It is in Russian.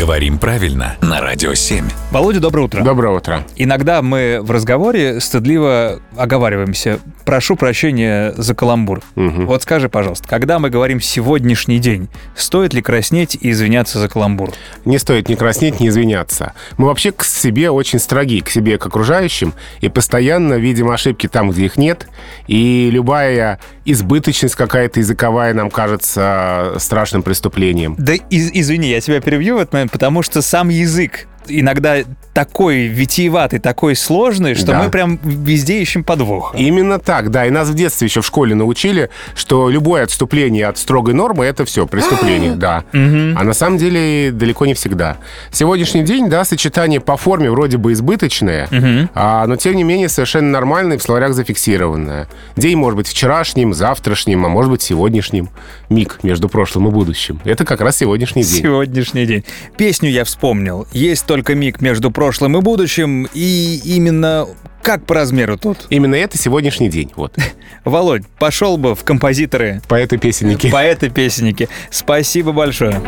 Говорим правильно на Радио 7. Володя, доброе утро. Доброе утро. Иногда мы в разговоре стыдливо оговариваемся. Прошу прощения за каламбур. Мгм. Вот скажи, пожалуйста, когда мы говорим «сегодняшний день», стоит ли краснеть и извиняться за каламбур? Не стоит ни краснеть, ни извиняться. Мы вообще к себе очень строги, к себе, к окружающим, и постоянно видим ошибки там, где их нет. И любая избыточность какая-то языковая нам кажется страшным преступлением. Да из- извини, я тебя перебью в этот момент, потому что сам язык иногда такой витиеватый, такой сложный, что Да. мы прям везде ищем подвох. Именно так, да. И нас в детстве еще в школе научили, что любое отступление от строгой нормы — это все, преступление, да. А на самом деле далеко не всегда. Сегодняшний день, да, сочетание по форме вроде бы избыточное, а, но тем не менее совершенно нормальное, в словарях зафиксированное. День может быть вчерашним, завтрашним, а может быть сегодняшним. Миг между прошлым и будущим. Это как раз сегодняшний день. Сегодняшний день. Песню я вспомнил. Есть только миг между прошлым и будущим, и именно как по размеру тут. Именно это сегодняшний день. Вот. Володь, пошел бы в композиторы Поэты-песенники. поэты-песенники. Спасибо большое.